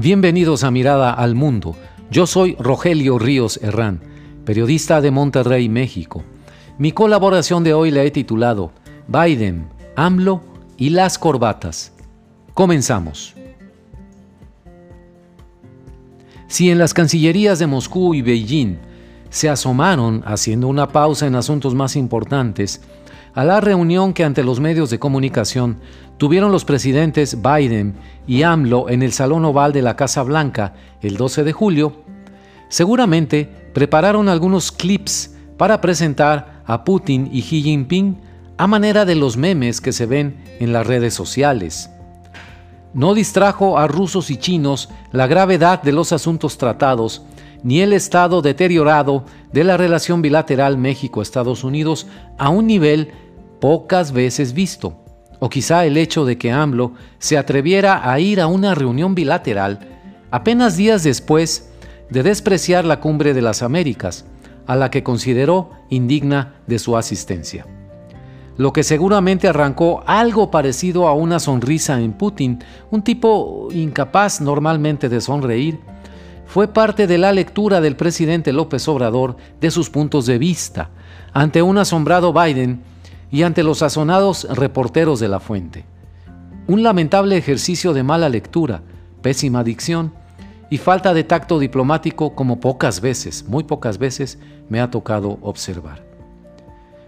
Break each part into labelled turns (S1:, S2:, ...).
S1: Bienvenidos a Mirada al Mundo. Yo soy Rogelio Ríos Herrán, periodista de Monterrey, México. Mi colaboración de hoy la he titulado Biden, AMLO y las corbatas. Comenzamos. Si en las cancillerías de Moscú y Beijing se asomaron, haciendo una pausa en asuntos más importantes, a la reunión que ante los medios de comunicación tuvieron los presidentes Biden y AMLO en el Salón Oval de la Casa Blanca el 12 de julio, seguramente prepararon algunos clips para presentar a Putin y Xi Jinping a manera de los memes que se ven en las redes sociales. No distrajo a rusos y chinos la gravedad de los asuntos tratados ni el estado deteriorado de la relación bilateral México-Estados Unidos a un nivel pocas veces visto, o quizá el hecho de que AMLO se atreviera a ir a una reunión bilateral apenas días después de despreciar la cumbre de las Américas, a la que consideró indigna de su asistencia. Lo que seguramente arrancó algo parecido a una sonrisa en Putin, un tipo incapaz normalmente de sonreír, fue parte de la lectura del presidente López Obrador de sus puntos de vista ante un asombrado Biden y ante los sazonados reporteros de la fuente. Un lamentable ejercicio de mala lectura, pésima dicción y falta de tacto diplomático como pocas veces, muy pocas veces, me ha tocado observar.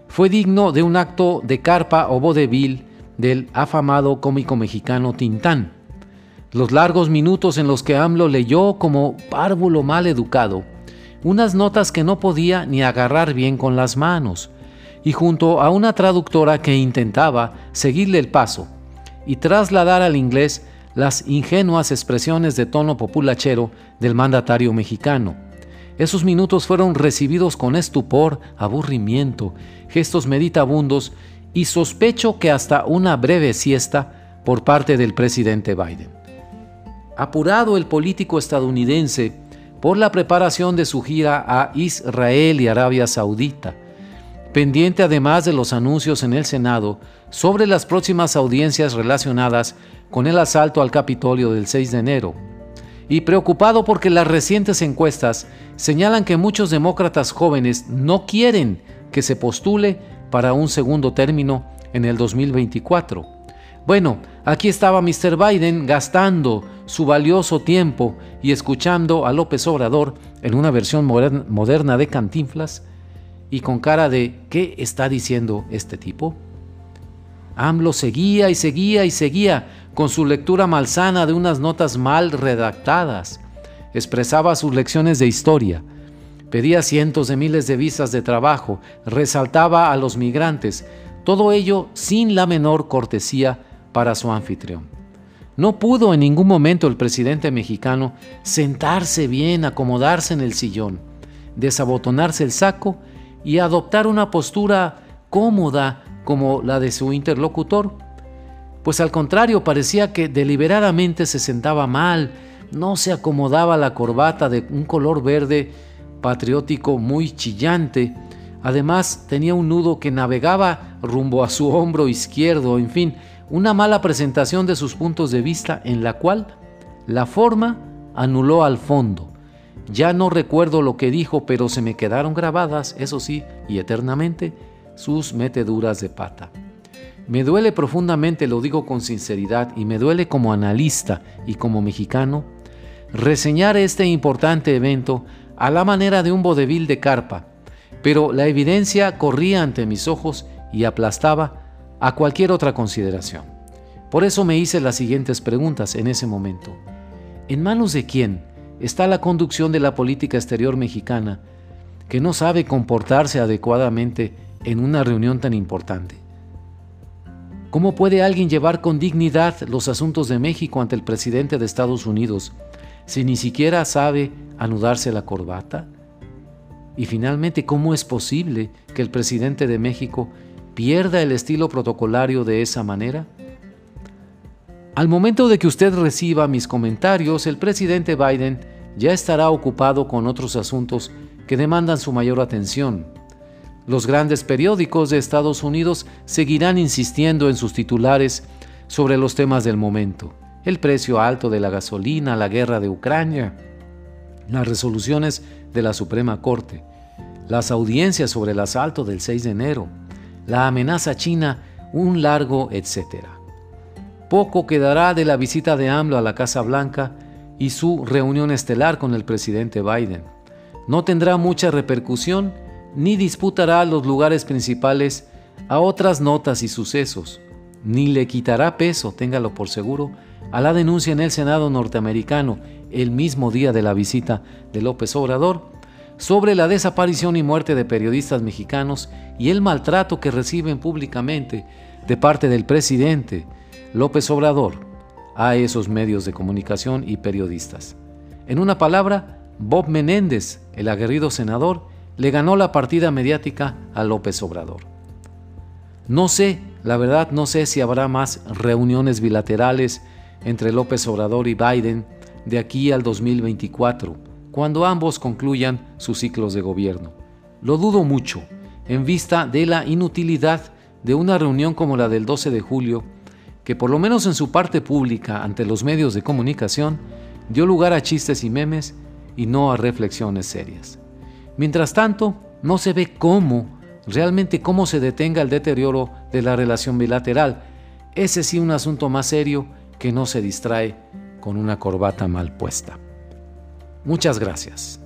S1: Fue digno de un acto de carpa o vodevil del afamado cómico mexicano Tintán. Los largos minutos en los que AMLO leyó como párvulo mal educado unas notas que no podía ni agarrar bien con las manos, y junto a una traductora que intentaba seguirle el paso y trasladar al inglés las ingenuas expresiones de tono populachero del mandatario mexicano. Esos minutos fueron recibidos con estupor, aburrimiento, gestos meditabundos y sospecho que hasta una breve siesta por parte del presidente Biden. Apurado el político estadounidense por la preparación de su gira a Israel y Arabia Saudita, pendiente además de los anuncios en el Senado sobre las próximas audiencias relacionadas con el asalto al Capitolio del 6 de enero, y preocupado porque las recientes encuestas señalan que muchos demócratas jóvenes no quieren que se postule para un segundo término en el 2024. Bueno, aquí estaba Mr. Biden gastando su valioso tiempo y escuchando a López Obrador en una versión moderna de Cantinflas, y con cara de ¿qué está diciendo este tipo? AMLO seguía y seguía y seguía con su lectura malsana de unas notas mal redactadas. Expresaba sus lecciones de historia, pedía cientos de miles de visas de trabajo, resaltaba a los migrantes, todo ello sin la menor cortesía para su anfitrión. No pudo en ningún momento el presidente mexicano sentarse bien, acomodarse en el sillón, desabotonarse el saco y adoptar una postura cómoda como la de su interlocutor, pues al contrario parecía que deliberadamente se sentaba mal, no se acomodaba la corbata de un color verde patriótico muy chillante, además tenía un nudo que navegaba rumbo a su hombro izquierdo, en fin, una mala presentación de sus puntos de vista en la cual la forma anuló al fondo ya no recuerdo lo que dijo, pero se me quedaron grabadas, eso sí, y eternamente, sus meteduras de pata. Me duele profundamente, lo digo con sinceridad, y me duele como analista y como mexicano, reseñar este importante evento a la manera de un vodevil de carpa, pero la evidencia corría ante mis ojos y aplastaba a cualquier otra consideración. Por eso me hice las siguientes preguntas en ese momento. ¿En manos de quién está la conducción de la política exterior mexicana, que no sabe comportarse adecuadamente en una reunión tan importante. ¿Cómo puede alguien llevar con dignidad los asuntos de México ante el presidente de Estados Unidos si ni siquiera sabe anudarse la corbata? Y finalmente, ¿cómo es posible que el presidente de México pierda el estilo protocolario de esa manera? Al momento de que usted reciba mis comentarios, el presidente Biden ya estará ocupado con otros asuntos que demandan su mayor atención. Los grandes periódicos de Estados Unidos seguirán insistiendo en sus titulares sobre los temas del momento. el precio alto de la gasolina, la guerra de Ucrania, las resoluciones de la Suprema Corte, las audiencias sobre el asalto del 6 de enero, la amenaza china, un largo etcétera. Poco quedará de la visita de AMLO a la Casa Blanca y su reunión estelar con el presidente Biden. No tendrá mucha repercusión ni disputará los lugares principales a otras notas y sucesos, ni le quitará peso, téngalo por seguro, a la denuncia en el Senado norteamericano el mismo día de la visita de López Obrador sobre la desaparición y muerte de periodistas mexicanos y el maltrato que reciben públicamente de parte del presidente López Obrador a esos medios de comunicación y periodistas. En una palabra, Bob Menéndez, el aguerrido senador, le ganó la partida mediática a López Obrador. No sé, la verdad no sé si habrá más reuniones bilaterales entre López Obrador y Biden de aquí al 2024, cuando ambos concluyan sus ciclos de gobierno. Lo dudo mucho, en vista de la inutilidad de una reunión como la del 12 de julio, que por lo menos en su parte pública ante los medios de comunicación, dio lugar a chistes y memes y no a reflexiones serias. Mientras tanto, no se ve cómo, realmente cómo se detenga el deterioro de la relación bilateral. Ese sí un asunto más serio que no se distrae con una corbata mal puesta. Muchas gracias.